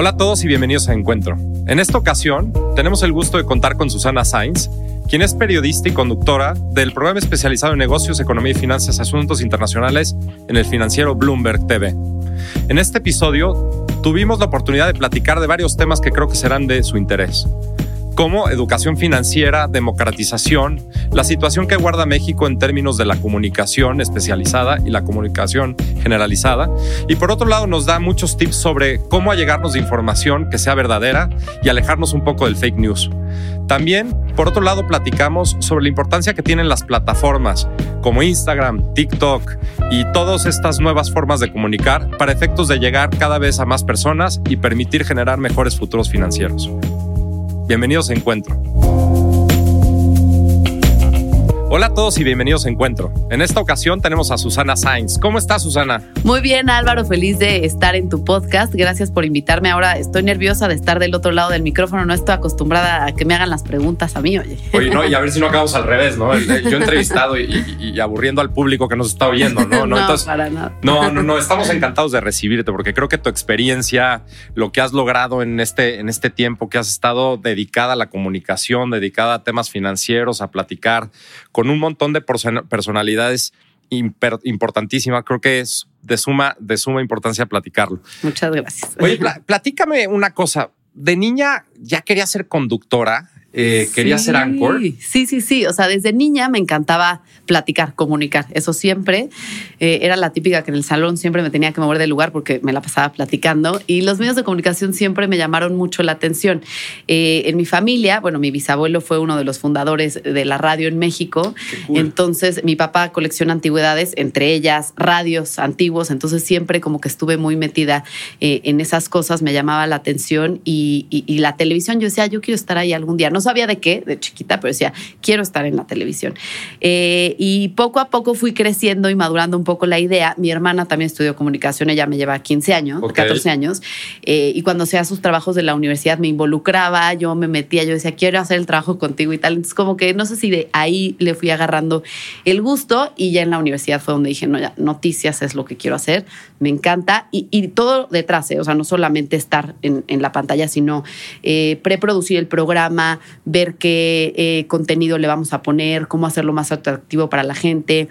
Hola a todos y bienvenidos a Encuentro. En esta ocasión tenemos el gusto de contar con Susana Sainz, quien es periodista y conductora del programa especializado en negocios, economía y finanzas, asuntos internacionales en el financiero Bloomberg TV. En este episodio tuvimos la oportunidad de platicar de varios temas que creo que serán de su interés como educación financiera, democratización, la situación que guarda México en términos de la comunicación especializada y la comunicación generalizada. Y por otro lado nos da muchos tips sobre cómo allegarnos de información que sea verdadera y alejarnos un poco del fake news. También, por otro lado, platicamos sobre la importancia que tienen las plataformas como Instagram, TikTok y todas estas nuevas formas de comunicar para efectos de llegar cada vez a más personas y permitir generar mejores futuros financieros. Bienvenidos a Encuentro. Hola a todos y bienvenidos a Encuentro. En esta ocasión tenemos a Susana Sainz. ¿Cómo estás, Susana? Muy bien, Álvaro, feliz de estar en tu podcast. Gracias por invitarme. Ahora estoy nerviosa de estar del otro lado del micrófono. No estoy acostumbrada a que me hagan las preguntas a mí, oye. Oye, no, y a ver si no acabamos al revés, ¿no? Yo entrevistado y, aburriendo al público que nos está oyendo, ¿no? No, no para nada. No, no, no. Estamos encantados de recibirte porque creo que tu experiencia, lo que has logrado en este, en este tiempo que has estado dedicada a la comunicación, dedicada a temas financieros, a platicar con un montón de personalidades importantísimas. Creo que es de suma, de suma importancia platicarlo. Muchas gracias. Oye, platícame una cosa. De niña ya quería ser conductora. Eh, quería ser anchor. Sí, sí, sí. O sea, desde niña me encantaba platicar, comunicar. Eso siempre eh, era la típica que en el salón siempre me tenía que mover del lugar porque me la pasaba platicando. Y los medios de comunicación siempre me llamaron mucho la atención. Eh, en mi familia, bueno, mi bisabuelo fue uno de los fundadores de la radio en México. Entonces, mi papá colecciona antigüedades, entre ellas radios antiguos. Entonces, siempre como que estuve muy metida en esas cosas, me llamaba la atención. Y, y la televisión, yo decía, yo quiero estar ahí algún día. No no sabía de qué, de chiquita, pero decía, quiero estar en la televisión. Eh, y poco a poco fui creciendo y madurando un poco la idea. Mi hermana también estudió comunicación, ella me lleva 15 años, 14 años, eh, y cuando hacía sus trabajos de la universidad me involucraba, yo me metía, yo decía, quiero hacer el trabajo contigo y tal. Entonces, como que no sé si de ahí le fui agarrando el gusto y ya en la universidad fue donde dije, no, ya, noticias es lo que quiero hacer, me encanta. Y, todo detrás, eh, o sea, no solamente estar en, la pantalla, sino preproducir el programa, ver qué eh, contenido le vamos a poner, cómo hacerlo más atractivo para la gente.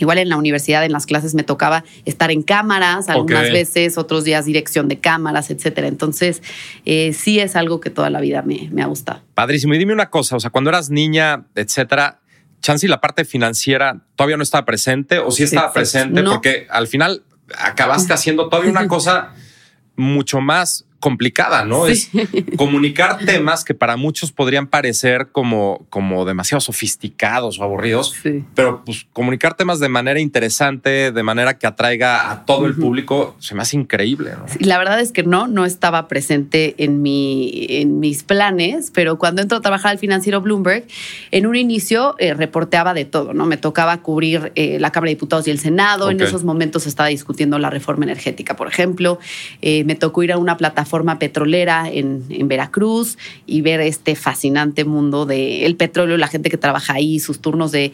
Igual en la universidad, en las clases, me tocaba estar en cámaras algunas veces, otros días dirección de cámaras, etcétera. Entonces, eh, sí es algo que toda la vida me, me ha gustado. Padrísimo. Y dime una cosa, o sea, cuando eras niña, etcétera, chance y la parte financiera todavía no estaba presente o sí estaba presente, porque al final acabaste haciendo todavía una cosa mucho más complicada, ¿no? Es comunicar temas que para muchos podrían parecer como, como demasiado sofisticados o aburridos, pero pues comunicar temas de manera interesante, de manera que atraiga a todo el público, se me hace increíble. ¿no? la verdad es que no, no estaba presente en, mi, en mis planes, pero cuando entro a trabajar al financiero Bloomberg, en un inicio eh, reporteaba de todo, ¿no? Me tocaba cubrir eh, la Cámara de Diputados y el Senado, en esos momentos estaba discutiendo la reforma energética, por ejemplo, eh, me tocó ir a una plataforma petrolera en, en, Veracruz y ver este fascinante mundo del petróleo, la gente que trabaja ahí, sus turnos de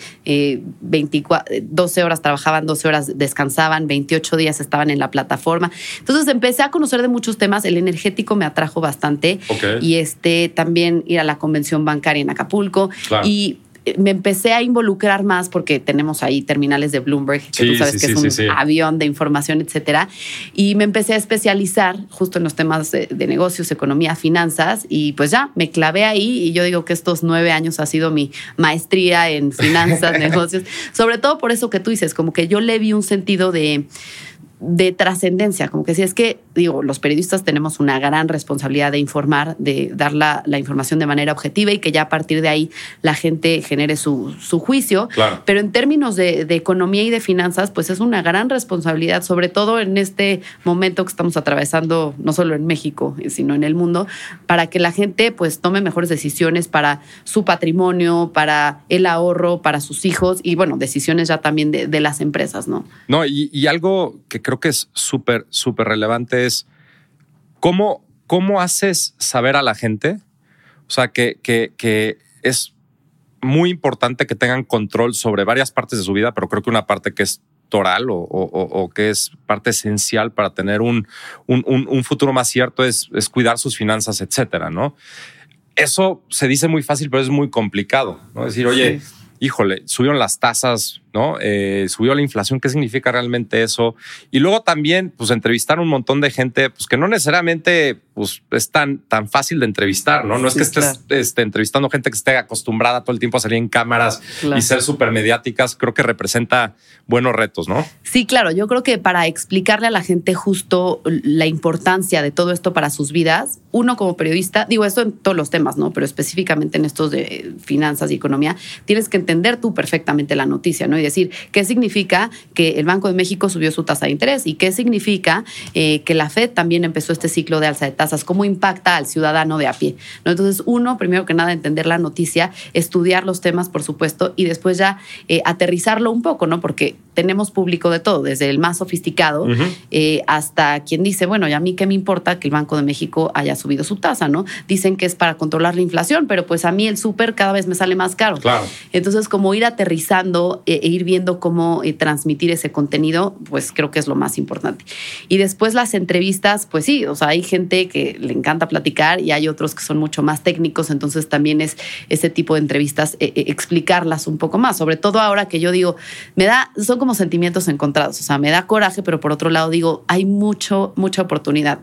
24, eh, 12 horas trabajaban, 12 horas descansaban, 28 días estaban en la plataforma. Entonces empecé a conocer de muchos temas, el energético me atrajo bastante y este también ir a la convención bancaria en Acapulco y me empecé a involucrar más porque tenemos ahí terminales de Bloomberg, que tú sabes que es un avión de información, etcétera. Y me empecé a especializar justo en los temas de, negocios, economía, finanzas. Y pues ya me clavé ahí. Y yo digo que estos nueve años ha sido mi maestría en finanzas, negocios. Sobre todo por eso que tú dices, como que yo le vi un sentido de de trascendencia, como que si es que, digo, los periodistas tenemos una gran responsabilidad de informar, de dar la, información de manera objetiva y que ya a partir de ahí la gente genere su, juicio. Pero en términos de, economía y de finanzas, pues es una gran responsabilidad, sobre todo en este momento que estamos atravesando, no solo en México, sino en el mundo, para que la gente pues tome mejores decisiones para su patrimonio, para el ahorro, para sus hijos y bueno, decisiones ya también de, las empresas, ¿no? No, y, y algo que creo que es súper, súper relevante es cómo, cómo haces saber a la gente, o sea, que, que, que es muy importante que tengan control sobre varias partes de su vida, pero creo que una parte que es estructural o, que es parte esencial para tener un, un, futuro más cierto es, es, cuidar sus finanzas, etcétera, ¿no? Eso se dice muy fácil, pero es muy complicado, ¿no? Decir, oye, híjole, subieron las tasas, ¿no? Eh, subió la inflación, ¿qué significa realmente eso? Y luego también, pues, entrevistar un montón de gente, pues, que no necesariamente, pues, es tan, tan fácil de entrevistar, ¿no? No es que estés este, entrevistando gente que esté acostumbrada todo el tiempo a salir en cámaras y ser súper mediáticas, creo que representa buenos retos, ¿no? Sí, claro, yo creo que para explicarle a la gente justo la importancia de todo esto para sus vidas, uno como periodista, digo esto en todos los temas, ¿no? Pero específicamente en estos de finanzas y economía, tienes que entender tú perfectamente la noticia, ¿no? Y decir, ¿qué significa que el Banco de México subió su tasa de interés? ¿Y qué significa eh, que la Fed también empezó este ciclo de alza de tasas? ¿Cómo impacta al ciudadano de a pie? ¿no? Entonces, uno, primero que nada, entender la noticia, estudiar los temas, por supuesto, y después ya eh, aterrizarlo un poco, ¿no? Porque tenemos público de todo, desde el más sofisticado eh, hasta quien dice, bueno, ¿y a mí qué me importa que el Banco de México haya subido su tasa, ¿no? Dicen que es para controlar la inflación, pero pues a mí el súper cada vez me sale más caro. Claro. Entonces, como ir aterrizando e, e ir viendo cómo eh, transmitir ese contenido, pues creo que es lo más importante. Y después las entrevistas, pues sí, o sea, hay gente que le encanta platicar y hay otros que son mucho más técnicos, entonces también es ese tipo de entrevistas eh, explicarlas un poco más, sobre todo ahora que yo digo, me da, son como sentimientos encontrados, o sea, me da coraje, pero por otro lado digo, hay mucho, mucha oportunidad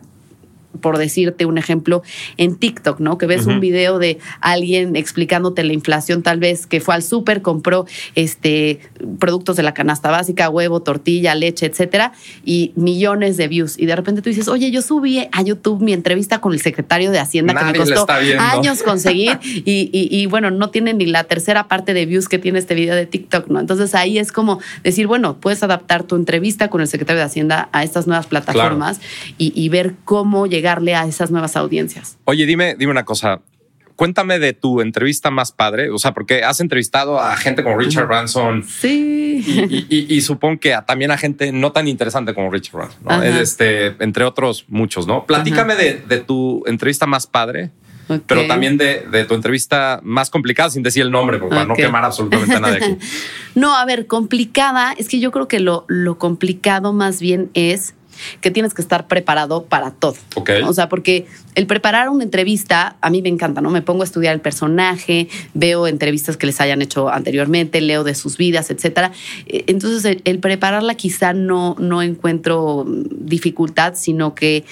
por decirte un ejemplo, en TikTok, ¿no? Que ves un video de alguien explicándote la inflación, tal vez que fue al súper, compró este, productos de la canasta básica, huevo, tortilla, leche, etcétera, y millones de views. Y de repente tú dices, oye, yo subí a YouTube mi entrevista con el secretario de Hacienda que me costó años conseguir y, y, bueno, no tiene ni la tercera parte de views que tiene este video de TikTok, ¿no? Entonces ahí es como decir, bueno, puedes adaptar tu entrevista con el secretario de Hacienda a estas nuevas plataformas y, y ver cómo llegar llegarle a esas nuevas audiencias. Oye, dime, dime una cosa. Cuéntame de tu entrevista más padre, o sea, porque has entrevistado a gente como Richard Branson. Sí. Y, supongo que también a gente no tan interesante como Richard Branson, ¿no? Este, entre otros muchos, ¿no? Platícame de, tu entrevista más padre. pero también de, tu entrevista más complicada, sin decir el nombre, para no quemar absolutamente a nadie aquí. no, a ver, complicada, es que yo creo que lo, lo complicado más bien es que tienes que estar preparado para todo. O sea, porque el preparar una entrevista a mí me encanta, ¿no? Me pongo a estudiar el personaje, veo entrevistas que les hayan hecho anteriormente, leo de sus vidas, etcétera. Eh, entonces, el, prepararla quizá no, no encuentro dificultad, sino que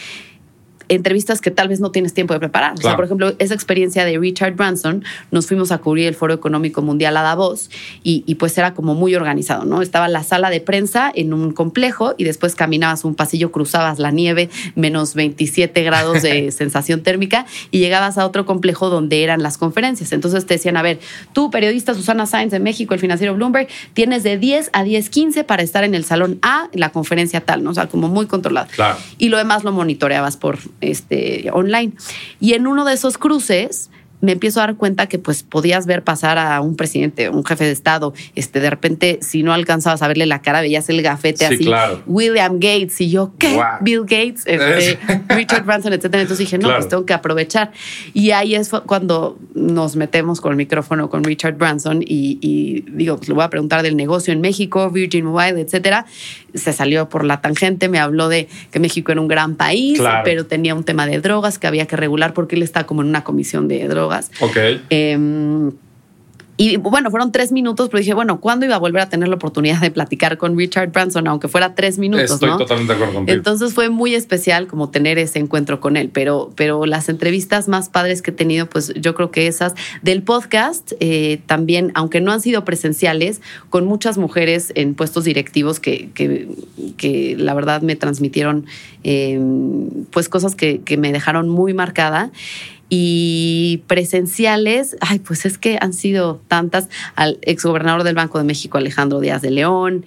entrevistas que tal vez no tienes tiempo de preparar. O sea, por ejemplo, esa experiencia de Richard Branson, nos fuimos a cubrir el Foro Económico Mundial a Davos y, y, pues era como muy organizado, ¿no? Estaba la sala de prensa en un complejo y después caminabas un pasillo, cruzabas la nieve, menos 27 grados de sensación térmica y llegabas a otro complejo donde eran las conferencias. Entonces te decían, a ver, tú, periodista Susana Sainz de México, el financiero Bloomberg, tienes de 10 a 10, 15 para estar en el salón A, en la conferencia tal, ¿no? O sea, como muy controlado. Claro. Y lo demás lo monitoreabas por este, online. Y en uno de esos cruces me empiezo a dar cuenta que pues podías ver pasar a un presidente, un jefe de Estado, este, de repente si no alcanzabas a verle la cara, veías el gafete así, William Gates y yo, ¿qué? Bill Gates, este, Richard Branson, etcétera. Entonces dije, no, pues tengo que aprovechar. Y ahí es cuando nos metemos con el micrófono con Richard Branson y, digo, pues le voy a preguntar del negocio en México, Virgin Mobile, etcétera. Se salió por la tangente, me habló de que México era un gran país, pero tenía un tema de drogas que había que regular porque él está como en una comisión de drogas Ok. Em, y bueno, fueron tres minutos, pero dije, bueno, ¿cuándo iba a volver a tener la oportunidad de platicar con Richard Branson, aunque fuera tres minutos? Estoy totalmente de acuerdo contigo. Entonces fue muy especial como tener ese encuentro con él, pero, pero las entrevistas más padres que he tenido, pues yo creo que esas del podcast, eh, también, aunque no han sido presenciales, con muchas mujeres en puestos directivos que, que, la verdad me transmitieron em, pues cosas que, que me dejaron muy marcada y presenciales, ay, pues es que han sido tantas, al exgobernador del Banco de México, Alejandro Díaz de León,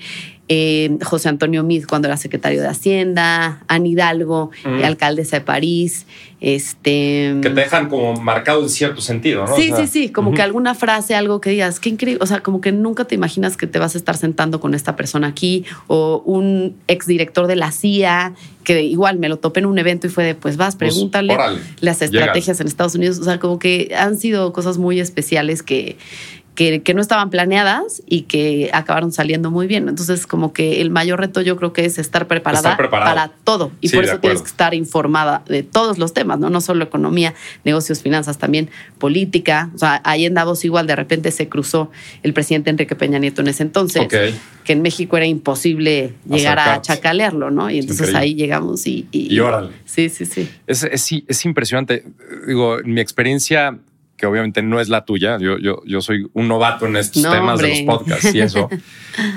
eh, José Antonio Mid cuando era secretario de Hacienda, Anne Hidalgo, alcaldesa de París, este... Que te dejan como marcado en cierto sentido, ¿no? Sí, sí, sí, como que alguna frase, algo que digas, qué increíble, o sea, como que nunca te imaginas que te vas a estar sentando con esta persona aquí, o un exdirector de la CIA, que igual me lo topé en un evento y fue de, pues vas, pues, pregúntale las estrategias en Estados Unidos, o sea, como que han sido cosas muy especiales que que, que, no estaban planeadas y que acabaron saliendo muy bien. Entonces, como que el mayor reto yo creo que es estar preparada para todo. Y por eso tienes que estar informada de todos los temas, ¿no? No solo economía, negocios, finanzas, también política. O sea, ahí en Davos igual de repente se cruzó el presidente Enrique Peña Nieto en ese entonces, que en México era imposible llegar a chacalearlo, ¿no? Y entonces ahí llegamos y... Y, y órale. Sí, sí, sí. Es, es, es impresionante. Digo, mi experiencia que obviamente no es la tuya. Yo, yo, yo soy un novato en estos temas de los podcasts y eso.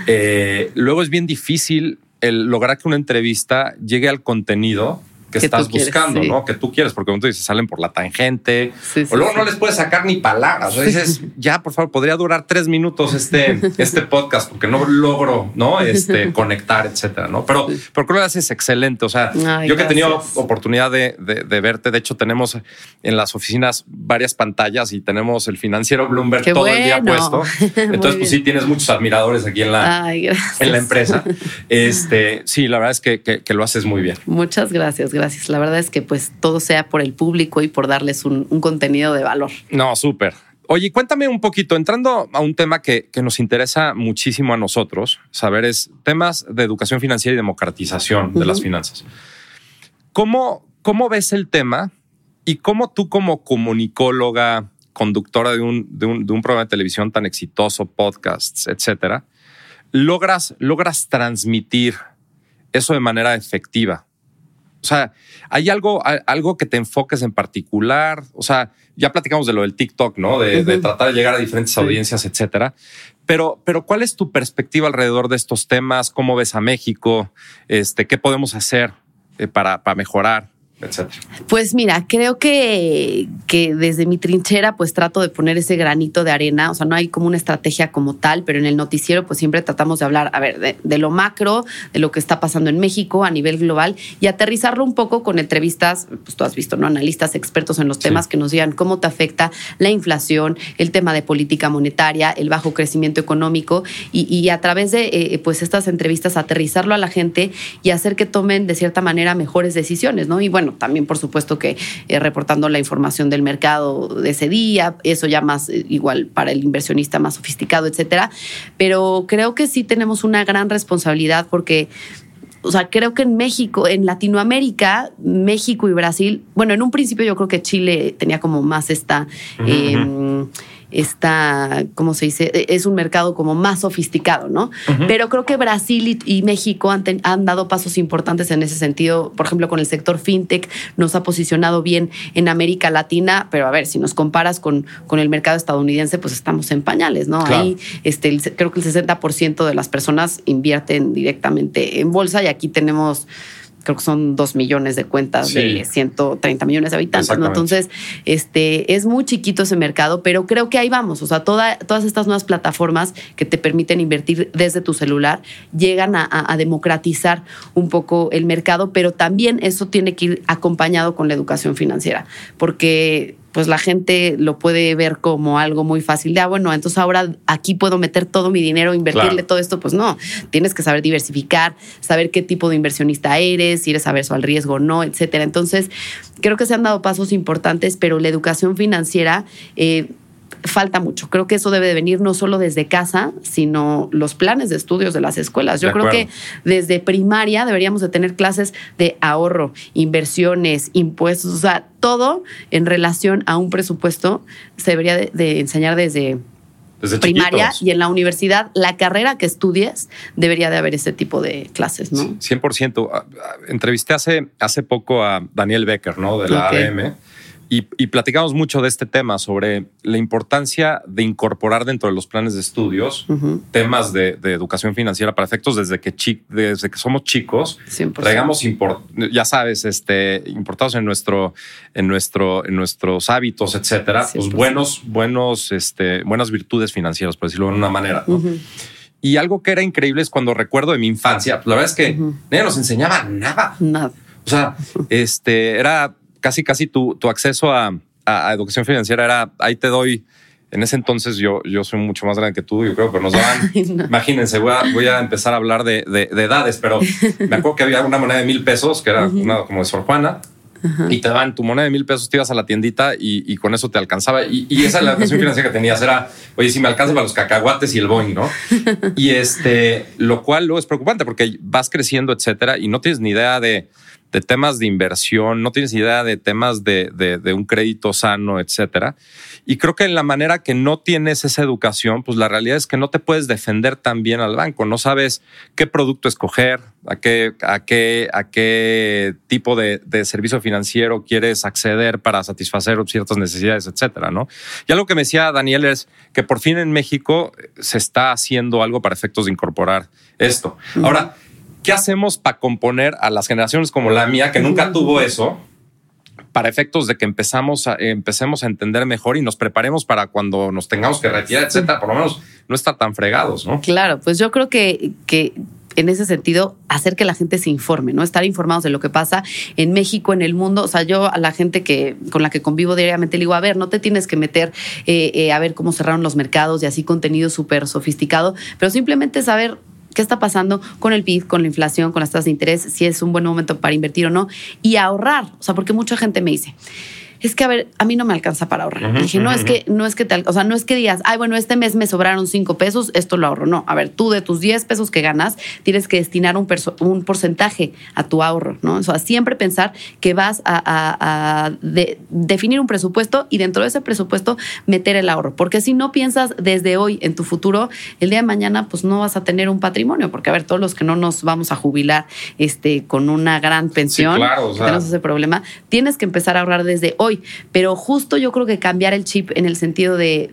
Eh, luego es bien difícil el lograr que una entrevista llegue al contenido que, estás buscando, ¿no? Que tú quieres, porque como tú dices, salen por la tangente, o luego no les puedes sacar ni palabras. O dices, ya, por favor, podría durar tres minutos este, este podcast, porque no logro, ¿no? Este, conectar, etcétera, ¿no? Pero, pero creo que lo haces excelente. O sea, yo que he tenido oportunidad de, de, verte, de hecho, tenemos en las oficinas varias pantallas y tenemos el financiero Bloomberg todo el día puesto. Entonces, pues sí, tienes muchos admiradores aquí en la, en la empresa. Este, sí, la verdad es que, que, que lo haces muy bien. Muchas gracias. Gracias gracias. La verdad es que pues todo sea por el público y por darles un, contenido de valor. No, súper. Oye, cuéntame un poquito, entrando a un tema que, nos interesa muchísimo a nosotros, saber es temas de educación financiera y democratización de las finanzas. ¿Cómo, ¿Cómo ves el tema y cómo tú como comunicóloga, conductora de un, de un, de un programa de televisión tan exitoso, podcasts, etcétera, logras, logras transmitir eso de manera efectiva? O sea, ¿hay algo, algo que te enfoques en particular? O sea, ya platicamos de lo del TikTok, ¿no? De, tratar de llegar a diferentes audiencias, etcétera. Pero, pero, ¿cuál es tu perspectiva alrededor de estos temas? ¿Cómo ves a México? Este, ¿Qué podemos hacer eh, para, para mejorar? Pues mira, creo que, que desde mi trinchera pues trato de poner ese granito de arena, o sea, no hay como una estrategia como tal, pero en el noticiero pues siempre tratamos de hablar, a ver, de, lo macro, de lo que está pasando en México a nivel global y aterrizarlo un poco con entrevistas, pues tú has visto, ¿no? Analistas expertos en los temas que nos digan cómo te afecta la inflación, el tema de política monetaria, el bajo crecimiento económico y, a través de eh, pues estas entrevistas aterrizarlo a la gente y hacer que tomen de cierta manera mejores decisiones, ¿no? Y bueno, también por supuesto que eh, reportando la información del mercado de ese día, eso ya más eh, igual para el inversionista más sofisticado, etcétera. Pero creo que sí tenemos una gran responsabilidad porque o sea, creo que en México, en Latinoamérica, México y Brasil, bueno, en un principio yo creo que Chile tenía como más esta está, ¿cómo se dice? E, es un mercado como más sofisticado, ¿no? Pero creo que Brasil y, México han, han, dado pasos importantes en ese sentido. Por ejemplo, con el sector fintech nos ha posicionado bien en América Latina, pero a ver, si nos comparas con, con el mercado estadounidense, pues estamos en pañales, ¿no? Ahí este, creo que el 60% de las personas invierten directamente en bolsa y aquí tenemos creo que son dos millones de cuentas de 130 millones de habitantes. ¿no? Entonces, este, es muy chiquito ese mercado, pero creo que ahí vamos. O sea, toda, todas estas nuevas plataformas que te permiten invertir desde tu celular llegan a, a, democratizar un poco el mercado, pero también eso tiene que ir acompañado con la educación financiera, porque pues la gente lo puede ver como algo muy fácil de, ah, bueno, entonces ahora aquí puedo meter todo mi dinero, invertirle todo esto, pues no, tienes que saber diversificar, saber qué tipo de inversionista eres, si eres averso al riesgo o no, etcétera. Entonces, creo que se han dado pasos importantes, pero la educación financiera... Eh, falta mucho. Creo que eso debe de venir no solo desde casa, sino los planes de estudios de las escuelas. Yo creo que desde primaria deberíamos de tener clases de ahorro, inversiones, impuestos, o sea, todo en relación a un presupuesto se debería de, enseñar desde, primaria y en la universidad, la carrera que estudies, debería de haber ese tipo de clases, ¿no? 100%. Ah, ah, entrevisté hace, hace poco a Daniel Becker, ¿no? De la ABM y, platicamos mucho de este tema, sobre la importancia de incorporar dentro de los planes de estudios temas de, educación financiera para efectos desde que, desde que somos chicos. Traigamos, ya sabes, este, importados en, nuestro, en, nuestro, en nuestros hábitos, etcétera, pues buenos, buenos, este, buenas virtudes financieras, por decirlo de una manera. Y algo que era increíble es cuando recuerdo de mi infancia, pues la verdad es que nadie nos enseñaba nada. Nada. O sea, este era casi, casi tu, tu acceso a, a, educación financiera era ahí te doy. En ese entonces yo, yo soy mucho más grande que tú, yo creo, pero nos daban, imagínense, voy a, voy a, empezar a hablar de, de, edades, pero me acuerdo que había una moneda de mil pesos, que era una como de Sor Juana, y te daban tu moneda de mil pesos, te ibas a la tiendita y, con eso te alcanzaba. Y, esa es la educación financiera que tenías. Era, oye, si me alcanza para los cacahuates y el Boeing, ¿no? Y este, lo cual luego es preocupante porque vas creciendo, etcétera, y no tienes ni idea de, temas de inversión, no tienes idea de temas de, de un crédito sano, etcétera. Y creo que en la manera que no tienes esa educación, pues la realidad es que no te puedes defender tan bien al banco. No sabes qué producto escoger, a qué, a qué, a qué tipo de, servicio financiero quieres acceder para satisfacer ciertas necesidades, etcétera, ¿no? Y algo que me decía Daniel es que por fin en México se está haciendo algo para efectos de incorporar esto. Ahora, ¿qué hacemos para componer a las generaciones como la mía que nunca tuvo eso? para efectos de que empezamos a, empecemos a entender mejor y nos preparemos para cuando nos tengamos que retirar, etcétera, por lo menos no estar tan fregados, ¿no? Claro, pues yo creo que, que en ese sentido, hacer que la gente se informe, ¿no? Estar informados de lo que pasa en México, en el mundo. O sea, yo a la gente que con la que convivo diariamente le digo, a ver, no te tienes que meter eh, eh, a ver cómo cerraron los mercados y así contenido súper sofisticado, pero simplemente saber qué está pasando con el PIB, con la inflación, con las tasas de interés, si es un buen momento para invertir o no, y ahorrar. O sea, porque mucha gente me dice, es que a ver, a mí no me alcanza para ahorrar. dije, no es que, no es que te, o sea, no es que digas, ay, bueno, este mes me sobraron cinco pesos, esto lo ahorro. No, a ver, tú de tus 10 pesos que ganas, tienes que destinar un, un porcentaje a tu ahorro, ¿no? O sea, siempre pensar que vas a, definir un presupuesto y dentro de ese presupuesto meter el ahorro. Porque si no piensas desde hoy en tu futuro, el día de mañana, pues no vas a tener un patrimonio. Porque, a ver, todos los que no nos vamos a jubilar este, con una gran pensión, tenemos ese problema, tienes que empezar a ahorrar desde hoy pero justo yo creo que cambiar el chip en el sentido de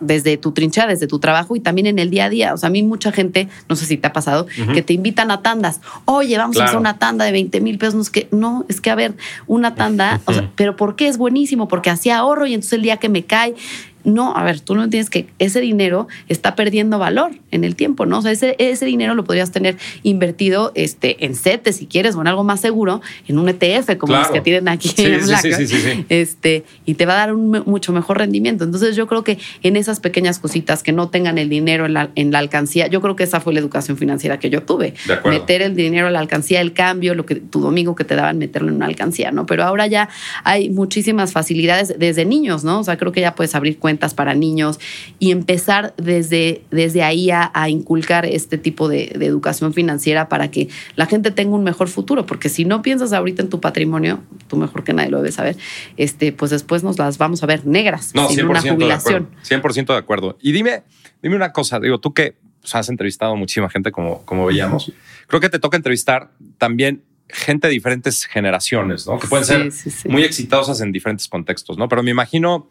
desde tu trinchera, desde tu trabajo y también en el día a día. O sea, a mí mucha gente, no sé si te ha pasado, que te invitan a tandas. Oye, vamos a hacer una tanda de 20 mil pesos. No es, que, no, es que a ver, una tanda, pero ¿por qué es buenísimo? Porque hacía ahorro y entonces el día que me cae no, a ver, tú no entiendes que ese dinero está perdiendo valor en el tiempo, ¿no? O sea, ese, ese dinero lo podrías tener invertido este, en CETES, si quieres, o en algo más seguro, en un ETF, como los que tienen aquí en Black, este, y te va a dar un mucho mejor rendimiento. Entonces, yo creo que en esas pequeñas cositas que no tengan el dinero en la, en la alcancía, yo creo que esa fue la educación financiera que yo tuve. Meter el dinero en la alcancía, el cambio, lo que tu domingo que te daban, meterlo en una alcancía, ¿no? Pero ahora ya hay muchísimas facilidades desde niños, ¿no? O sea, creo que ya puedes abrir cuentas cuentas para niños y empezar desde, desde ahí a, inculcar este tipo de, educación financiera para que la gente tenga un mejor futuro, porque si no piensas ahorita en tu patrimonio, tú mejor que nadie lo debes saber, este, pues después nos las vamos a ver negras no, sin una jubilación. De 100% de acuerdo. Y dime, dime una cosa, digo, tú que pues, has entrevistado muchísima gente como, como veíamos, creo que te toca entrevistar también gente de diferentes generaciones, ¿no? Que pueden ser muy exitosas en diferentes contextos, ¿no? Pero me imagino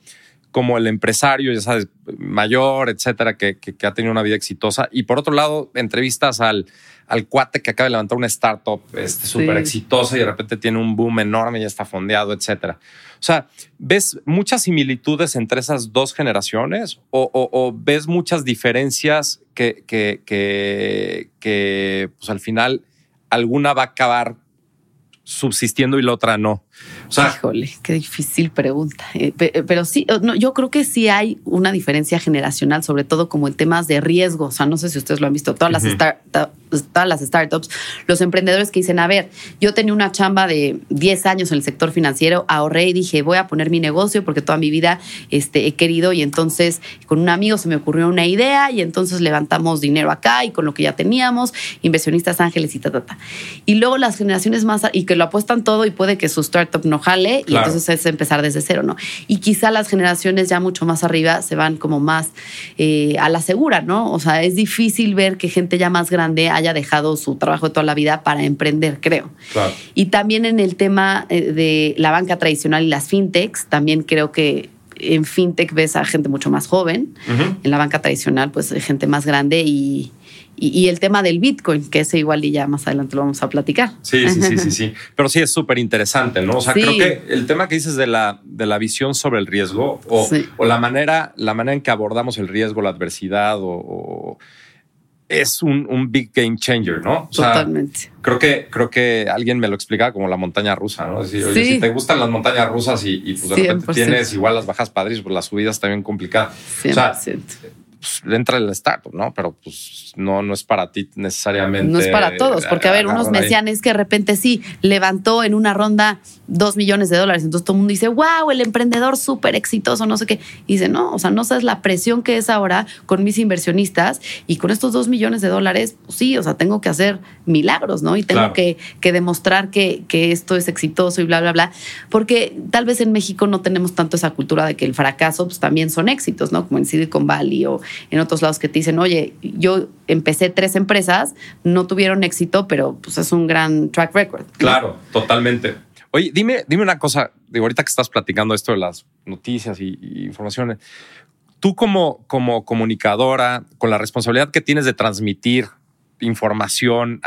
como el empresario, ya sabes, mayor, etcétera, que, ha tenido una vida exitosa. Y por otro lado, entrevistas al, al cuate que acaba de levantar una startup este, súper exitosa y de repente tiene un boom enorme y está fondeado, etcétera. O sea, ¿ves muchas similitudes entre esas dos generaciones o, ves muchas diferencias que, que, que, que pues, al final alguna va a acabar subsistiendo y la otra no? Híjole, qué difícil pregunta. Eh, eh, pero sí, yo creo que sí hay una diferencia generacional, sobre todo como en temas de riesgo. O sea, no sé si ustedes lo han visto, todas, las, todas las startups, los emprendedores que dicen, a ver, yo tenía una chamba de 10 años en el sector financiero, ahorré y dije, voy a poner mi negocio porque toda mi vida este, he querido y entonces con un amigo se me ocurrió una idea y entonces levantamos dinero acá y con lo que ya teníamos, inversionistas ángeles y ta, ta, ta. Y luego las generaciones más, y que lo apuestan todo y puede que su startup no jale y entonces es empezar desde cero, ¿no? Y quizá las generaciones ya mucho más arriba se van como más eh, a la segura, ¿no? O sea, es difícil ver que gente ya más grande haya dejado su trabajo de toda la vida para emprender, creo. Y también en el tema eh, de la banca tradicional y las fintechs, también creo que en fintech ves a gente mucho más joven, en la banca tradicional pues gente más grande y, y, el tema del Bitcoin, que ese igual y ya más adelante lo vamos a platicar. Sí, sí, sí, sí, sí. Pero sí es súper interesante, ¿no? O sea, creo que el tema que dices de la, de la visión sobre el riesgo o, o, la, manera, la manera en que abordamos el riesgo, la adversidad o, es un, un, big game changer, ¿no? Totalmente. Creo que, creo que alguien me lo explicaba como la montaña rusa, ¿no? Es decir, oye, si te gustan las montañas rusas y, y pues de repente tienes igual las bajas padres, pues las subidas también complicadas. 100%. O sea, pues, entra el startup, ¿no? Pero pues no, no es para ti necesariamente. No es para todos, porque a ver, unos me decían es que de repente sí, levantó en una ronda dos millones de dólares, entonces todo el mundo dice, wow, el emprendedor súper exitoso, no sé qué. Y dice, no, o sea, no sabes la presión que es ahora con mis inversionistas y con estos dos millones de dólares, pues sí, o sea, tengo que hacer milagros, ¿no? Y tengo que, que, demostrar que, que esto es exitoso y bla, bla, bla, porque tal vez en México no tenemos tanto esa cultura de que el fracaso pues, también son éxitos, ¿no? Como en Silicon Valley o en otros lados que te dicen, oye, yo empecé tres empresas, no tuvieron éxito, pero pues es un gran track record. Claro, totalmente. Oye, dime, dime una cosa, digo, ahorita que estás platicando esto de las noticias y, informaciones, tú como, como comunicadora, con la responsabilidad que tienes de transmitir información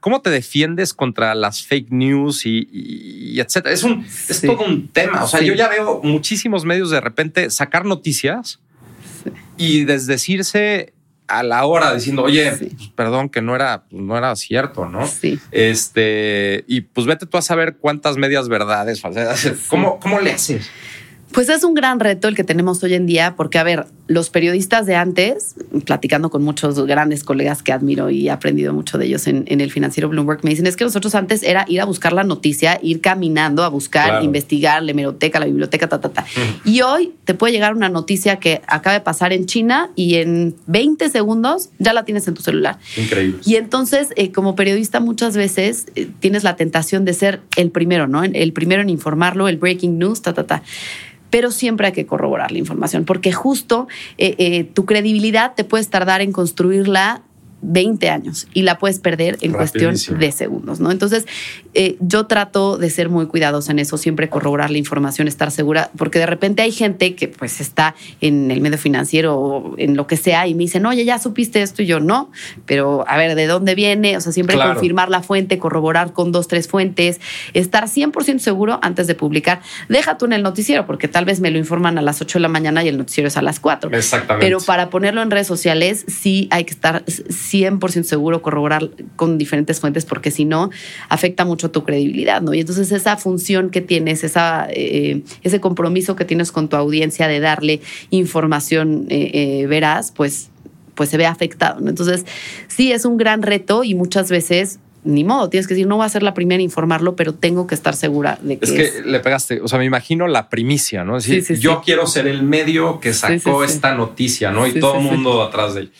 ¿Cómo te defiendes contra las fake news y, etcétera? Es, un, es todo un tema. O sea, yo ya veo muchísimos medios de repente sacar noticias y desdecirse a la hora diciendo, oye, perdón, que no era, no era cierto, ¿no? Sí. Este, y pues vete tú a saber cuántas medias verdades, ¿cómo, cómo le haces? Pues es un gran reto el que tenemos hoy en día, porque, a ver, los periodistas de antes, platicando con muchos grandes colegas que admiro y he aprendido mucho de ellos en, el financiero Bloomberg, me dicen es que nosotros antes era ir a buscar la noticia, ir caminando a buscar, investigar la hemeroteca, la biblioteca, ta, ta, ta. Y hoy te puede llegar una noticia que acaba de pasar en China y en 20 segundos ya la tienes en tu celular. Increíble. Y entonces, eh, como periodista, muchas veces eh, tienes la tentación de ser el primero, ¿no? El primero en informarlo, el breaking news, ta, ta, ta pero siempre hay que corroborar la información, porque justo eh, eh, tu credibilidad te puedes tardar en construirla 20 años y la puedes perder en cuestión de segundos, ¿no? Entonces, eh, yo trato de ser muy cuidadosa en eso, siempre corroborar la información, estar segura, porque de repente hay gente que pues está en el medio financiero o en lo que sea y me dicen, oye, ya supiste esto y yo no, pero a ver, ¿de dónde viene? O sea, siempre confirmar la fuente, corroborar con dos, tres fuentes, estar 100% seguro antes de publicar. Deja tú en el noticiero, porque tal vez me lo informan a las 8 de la mañana y el noticiero es a las 4. Exactamente. Pero para ponerlo en redes sociales, sí hay que estar 100% seguro, corroborar con diferentes fuentes, porque si no, afecta mucho tu credibilidad, ¿no? Y entonces esa función que tienes, esa, eh, ese compromiso que tienes con tu audiencia de darle información eh, eh, veraz, pues, pues se ve afectado. Entonces, sí, es un gran reto y muchas veces ni modo, tienes que decir, no voy a ser la primera en informarlo, pero tengo que estar segura de que. Es que le pegaste, o sea, me imagino la primicia, ¿no? Es decir, yo quiero ser el medio que sacó esta noticia, ¿no? y todo el mundo atrás de ella.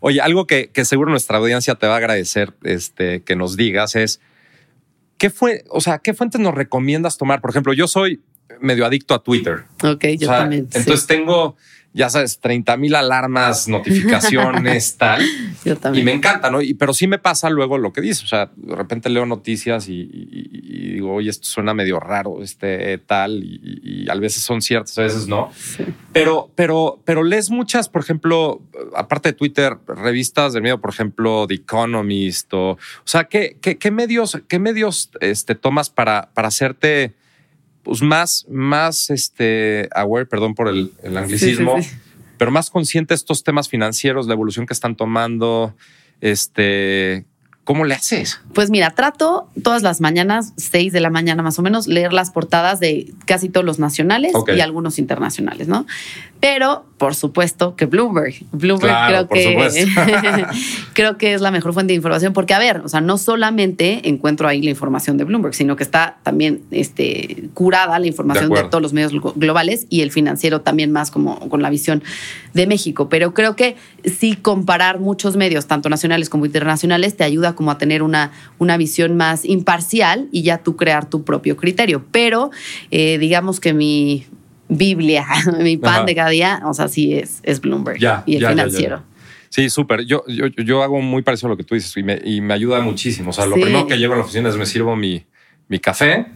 Oye, algo que, seguro nuestra audiencia te va a agradecer este, que nos digas es, ¿qué fue, o sea, qué fuentes nos recomiendas tomar? Por ejemplo, yo soy medio adicto a Twitter. Ok, yo también. Entonces tengo ya sabes, 30 mil alarmas, notificaciones, tal. Yo también. Y me encanta, ¿no? Y, pero sí me pasa luego lo que dices. O sea, de repente leo noticias y, digo, oye, esto suena medio raro, este tal, y, a veces son ciertas, a veces no. Pero, pero, pero lees muchas, por ejemplo, aparte de Twitter, revistas del medio, por ejemplo, The Economist, o, o sea, ¿qué, qué, medios, qué medios este, tomas para, para hacerte pues más, más este, aware, perdón por el, anglicismo, pero más consciente de estos temas financieros, la evolución que están tomando, este, ¿Cómo le haces? Pues mira, trato todas las mañanas, seis de la mañana más o menos, leer las portadas de casi todos los nacionales y algunos internacionales, ¿no? Pero, por supuesto, que Bloomberg. Bloomberg creo que creo que es la mejor fuente de información porque, a ver, o sea, no solamente encuentro ahí la información de Bloomberg, sino que está también este, curada la información de, todos los medios globales y el financiero también más como con la visión de México. Pero creo que sí comparar muchos medios, tanto nacionales como internacionales, te ayuda como a tener una, una visión más imparcial y ya tú crear tu propio criterio. Pero eh, digamos que mi Biblia, mi pan de cada día, o sea, sí es, es Bloomberg y el financiero. sí, súper. Yo, yo, yo, hago muy parecido a lo que tú dices y me, y me ayuda muchísimo. O sea, lo primero que llego a la oficina es me sirvo mi, mi café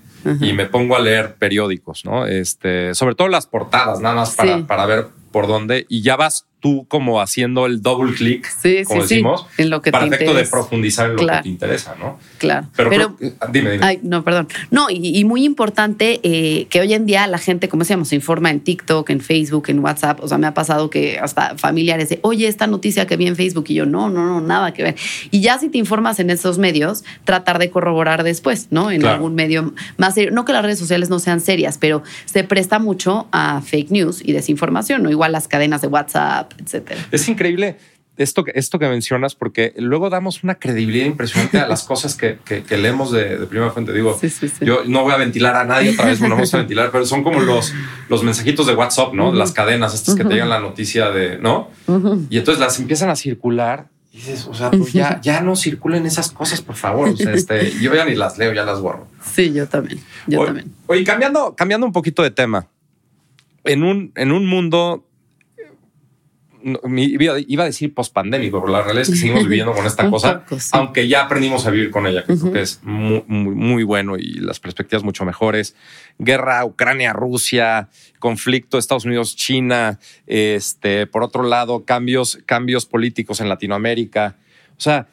y me pongo a leer periódicos, ¿no? Este, sobre todo las portadas, nada más para, para ver por dónde y ya vas tú como haciendo el double click, como decimos, en lo que para efecto de profundizar en lo que te interesa, ¿no? Claro. Pero, dime, dime. Ay, no, perdón. No, y, muy importante eh, que hoy en día la gente, como decíamos, se informa en TikTok, en Facebook, en WhatsApp. O sea, me ha pasado que hasta familiares de, oye, esta noticia que vi en Facebook y yo, no, no, no, nada que ver. Y ya si te informas en esos medios, tratar de corroborar después, ¿no? En algún medio más serio. No que las redes sociales no sean serias, pero se presta mucho a fake news y desinformación, ¿no? Igual las cadenas de WhatsApp WhatsApp, etcétera. Es increíble esto, esto que mencionas, porque luego damos una credibilidad impresionante a las cosas que, que, leemos de, primera fuente. Digo, yo no voy a ventilar a nadie otra vez, no vamos a ventilar, pero son como los, los mensajitos de WhatsApp, ¿no? Las cadenas estas que te llegan la noticia de, ¿no? Y entonces las empiezan a circular y dices, o sea, pues ya, ya no circulen esas cosas, por favor. O sea, este, yo ya ni las leo, ya las borro. Sí, yo también. Yo también. Oye, cambiando, cambiando un poquito de tema. En un, en un mundo iba a decir pospandémico, pero la realidad es que seguimos viviendo con esta cosa, aunque ya aprendimos a vivir con ella, que creo que es muy, muy, bueno y las perspectivas mucho mejores. Guerra Ucrania-Rusia, conflicto Estados Unidos-China, este, por otro lado, cambios, cambios políticos en Latinoamérica. O sea,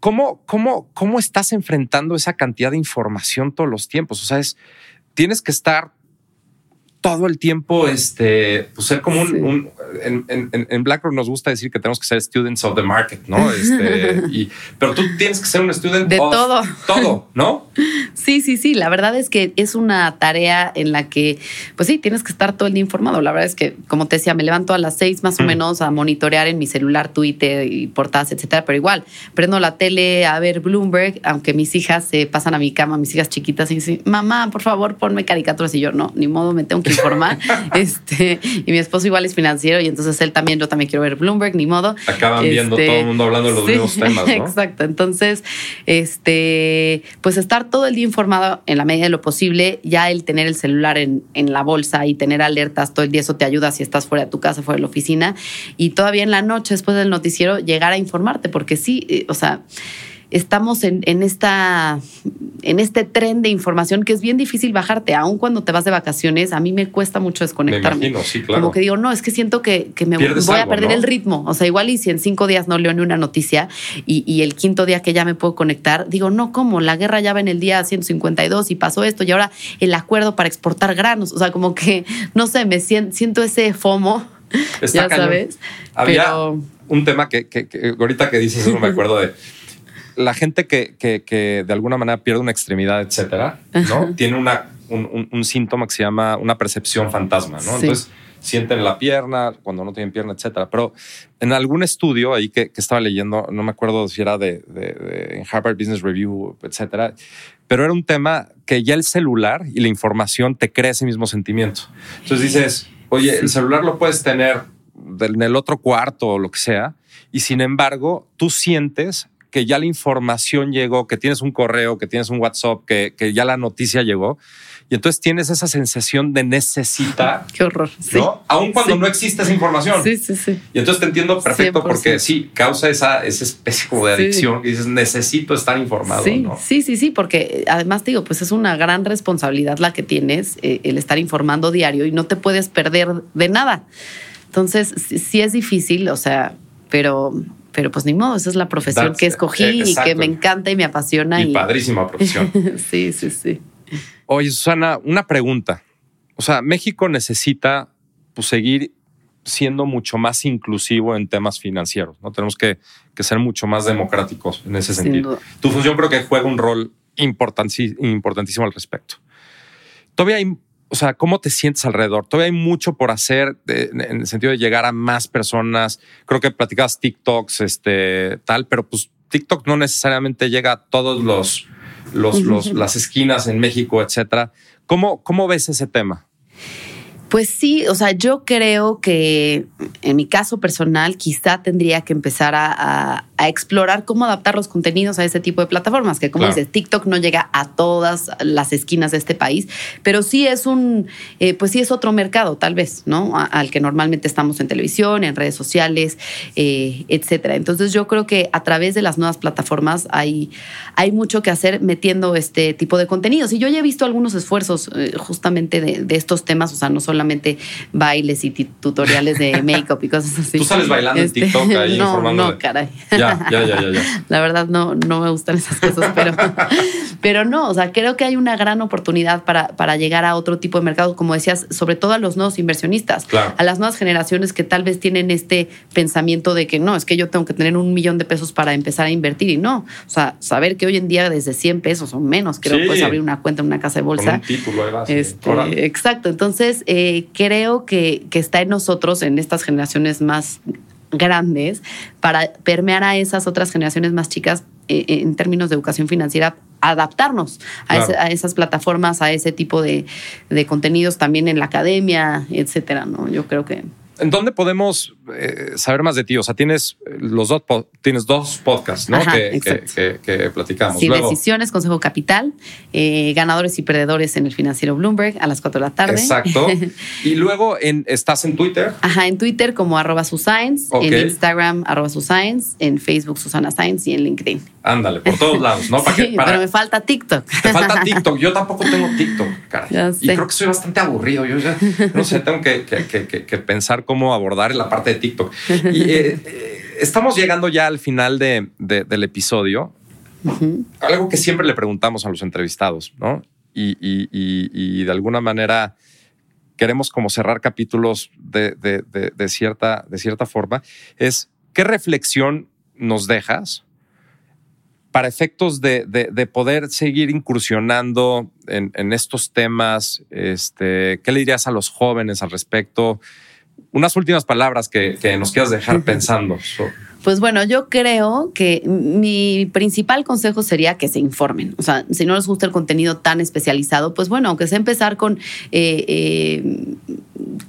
¿cómo, cómo, ¿cómo estás enfrentando esa cantidad de información todos los tiempos? O sea, es, tienes que estar todo el tiempo este, pues ser como un, en, en, en, BlackRock nos gusta decir que tenemos que ser students of the market, ¿no? Este, y, pero tú tienes que ser un student de todo. Todo, ¿no? Sí, sí, sí. La verdad es que es una tarea en la que, pues sí, tienes que estar todo el día informado. La verdad es que, como te decía, me levanto a las seis más o menos a monitorear en mi celular, Twitter y portadas, etcétera. Pero igual, prendo la tele a ver Bloomberg, aunque mis hijas se pasan a mi cama, mis hijas chiquitas, y dicen, mamá, por favor, ponme caricaturas. Y yo, no, ni modo, me tengo que informar. este, y mi esposo igual es financiero y entonces él también, yo también quiero ver Bloomberg, ni modo. Acaban viendo todo el mundo hablando de los mismos temas, ¿no? Exacto. Entonces, este, pues estar todo el día informado en la medida de lo posible, ya el tener el celular en, en la bolsa y tener alertas todo el día, eso te ayuda si estás fuera de tu casa, fuera de la oficina. Y todavía en la noche, después del noticiero, llegar a informarte, porque sí, eh, o sea, estamos en, en, esta, en este tren de información que es bien difícil bajarte, aun cuando te vas de vacaciones. A mí me cuesta mucho desconectarme. Como que digo, no, es que siento que, que me voy a perder el ritmo. O sea, igual y si en cinco días no leo ni una noticia y, y, el quinto día que ya me puedo conectar, digo, no, ¿cómo? La guerra ya va en el día 152 y pasó esto y ahora el acuerdo para exportar granos. O sea, como que, no sé, me siento, ese FOMO. ya sabes. Había un tema que, que, que ahorita que dices eso me acuerdo de la gente que, que, de alguna manera pierde una extremidad, etcétera, ¿no? Tiene una, un, síntoma que se llama una percepción fantasma, ¿no? Entonces sienten la pierna cuando no tienen pierna, etcétera. Pero en algún estudio ahí que, estaba leyendo, no me acuerdo si era de, Harvard Business Review, etcétera, pero era un tema que ya el celular y la información te crea ese mismo sentimiento. Entonces dices, oye, el celular lo puedes tener en el otro cuarto o lo que sea, y sin embargo, tú sientes que ya la información llegó, que tienes un correo, que tienes un WhatsApp, que, que ya la noticia llegó. Y entonces tienes esa sensación de necesitar. Qué horror. ¿no? Aún cuando no existe esa información. Sí, sí, sí. Y entonces te entiendo perfecto porque sí, causa esa, esa especie de adicción que dices, necesito estar informado. Sí, sí, sí, sí, porque además digo, pues es una gran responsabilidad la que tienes, eh, el estar informando diario y no te puedes perder de nada. Entonces, sí es difícil, o sea, pero pero pues ni modo, esa es la profesión que escogí y que me encanta y me apasiona. Y, padrísima profesión. sí, sí, sí. Oye, Susana, una pregunta. O sea, México necesita pues, seguir siendo mucho más inclusivo en temas financieros, ¿no? Tenemos que, ser mucho más democráticos en ese sentido. Tu función creo que juega un rol importantísimo al respecto. Todavía hay o sea, ¿cómo te sientes alrededor? Todavía hay mucho por hacer en el sentido de llegar a más personas. Creo que platicabas TikToks, este, tal, pero pues TikTok no necesariamente llega a todos los, los, las esquinas en México, etcétera. ¿Cómo, ¿Cómo ves ese tema? Pues sí, o sea, yo creo que en mi caso personal quizá tendría que empezar a, explorar cómo adaptar los contenidos a ese tipo de plataformas, que como dices, TikTok no llega a todas las esquinas de este país, pero sí es un, eh, pues sí es otro mercado tal vez, ¿no? al que normalmente estamos en televisión, en redes sociales, eh, etcétera. Entonces yo creo que a través de las nuevas plataformas hay, hay mucho que hacer metiendo este tipo de contenidos. Y yo ya he visto algunos esfuerzos eh, justamente de, de estos temas, o sea, no solo solamente bailes y tutoriales de make-up y cosas así. ¿Tú sales bailando en TikTok ahí no, No, caray. Ya, ya, ya, ya, La verdad no, no me gustan esas cosas, pero, pero no, o sea, creo que hay una gran oportunidad para, para llegar a otro tipo de mercado, como decías, sobre todo a los nuevos inversionistas, a las nuevas generaciones que tal vez tienen este pensamiento de que no, es que yo tengo que tener un millón de pesos para empezar a invertir y no, o sea, saber que hoy en día desde 100 pesos o menos creo que puedes abrir una cuenta en una casa de bolsa. Con un título, este, exacto, entonces... Eh, eh, creo que, que está en nosotros, en estas generaciones más grandes, para permear a esas otras generaciones más chicas eh, en términos de educación financiera, adaptarnos a, ese- a esas plataformas, a ese tipo de, de contenidos también en la academia, etcétera, ¿no? Yo creo que ¿En dónde podemos eh, saber más de ti? O sea, tienes eh, los dos, tienes dos podcasts, ¿no? Ajá, que, que, que- que platicamos. Sí, Luego, decisiones, Consejo Capital, eh, ganadores y perdedores en el financiero Bloomberg a las 4 de la tarde. exacto. y luego en, estás en Twitter. Ajá, en Twitter como arroba Suscience, en Instagram arroba Suscience, en Facebook Susana Science y en LinkedIn. Ándale, por todos lados, ¿no? Para que- Sí, para- pero me falta TikTok. Te falta TikTok. Yo tampoco tengo TikTok, caray. Ya Y creo que soy bastante aburrido. Yo ya, no sé, tengo que, que- que- que- que pensar cómo abordar la parte de TikTok. Y eh, eh, estamos llegando ya al final de- de- del episodio. Algo que siempre le preguntamos a los entrevistados, ¿no? Y, y- y- y de alguna manera queremos como cerrar capítulos de, de- de- de cierta, de cierta forma, es qué reflexión nos dejas para efectos de, de- de poder seguir incursionando en, en estos temas. Este, ¿Qué le dirías a los jóvenes al respecto? Unas últimas palabras que, que nos quieras dejar pensando. Pues bueno, yo creo que mi principal consejo sería que se informen. O sea, si no les gusta el contenido tan especializado, pues bueno, aunque sea empezar con, eh, eh,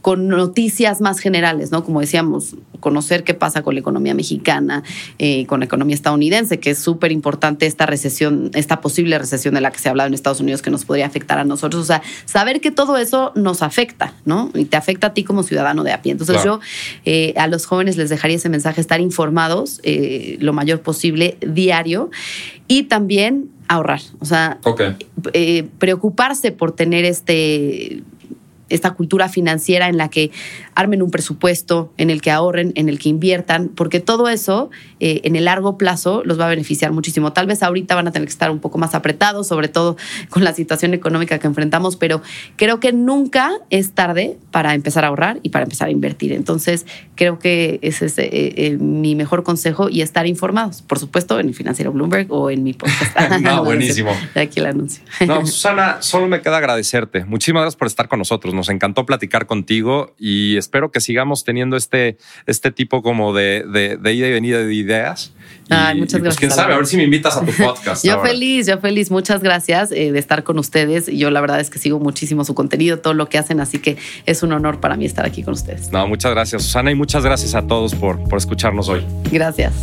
con noticias más generales, ¿no? Como decíamos, conocer qué pasa con la economía mexicana, eh, con la economía estadounidense, que es súper importante esta recesión, esta posible recesión de la que se ha hablado en Estados Unidos que nos podría afectar a nosotros. O sea, saber que todo eso nos afecta, ¿no? Y te afecta a ti como ciudadano de a pie. Entonces Claro. yo eh, a los jóvenes les dejaría ese mensaje, estar informados eh, lo mayor posible diario y también ahorrar. O sea, preocuparse por tener este esta cultura financiera en la que armen un presupuesto, en el que ahorren, en el que inviertan, porque todo eso eh, en el largo plazo los va a beneficiar muchísimo. Tal vez ahorita van a tener que estar un poco más apretados, sobre todo con la situación económica que enfrentamos, pero creo que nunca es tarde para empezar a ahorrar y para empezar a invertir. Entonces, creo que ese es eh, eh, mi mejor consejo y estar informados, por supuesto, en el financiero Bloomberg o en mi podcast. No, buenísimo. Aquí el anuncio. No, Susana, solo me queda agradecerte. Muchísimas gracias por estar con nosotros. Nos encantó platicar contigo y espero que sigamos teniendo este, este tipo como de, de- de ida y venida de ideas. Y, Ay, muchas y, pues, gracias, quién sabe, a ver si me invitas a tu podcast. Yo ahora. feliz, yo feliz. Muchas gracias eh, de estar con ustedes. Yo la verdad es que sigo muchísimo su contenido, todo lo que hacen, así que es un honor para mí estar aquí con ustedes. No, muchas gracias, Susana, y muchas gracias a todos por, por escucharnos hoy. Gracias.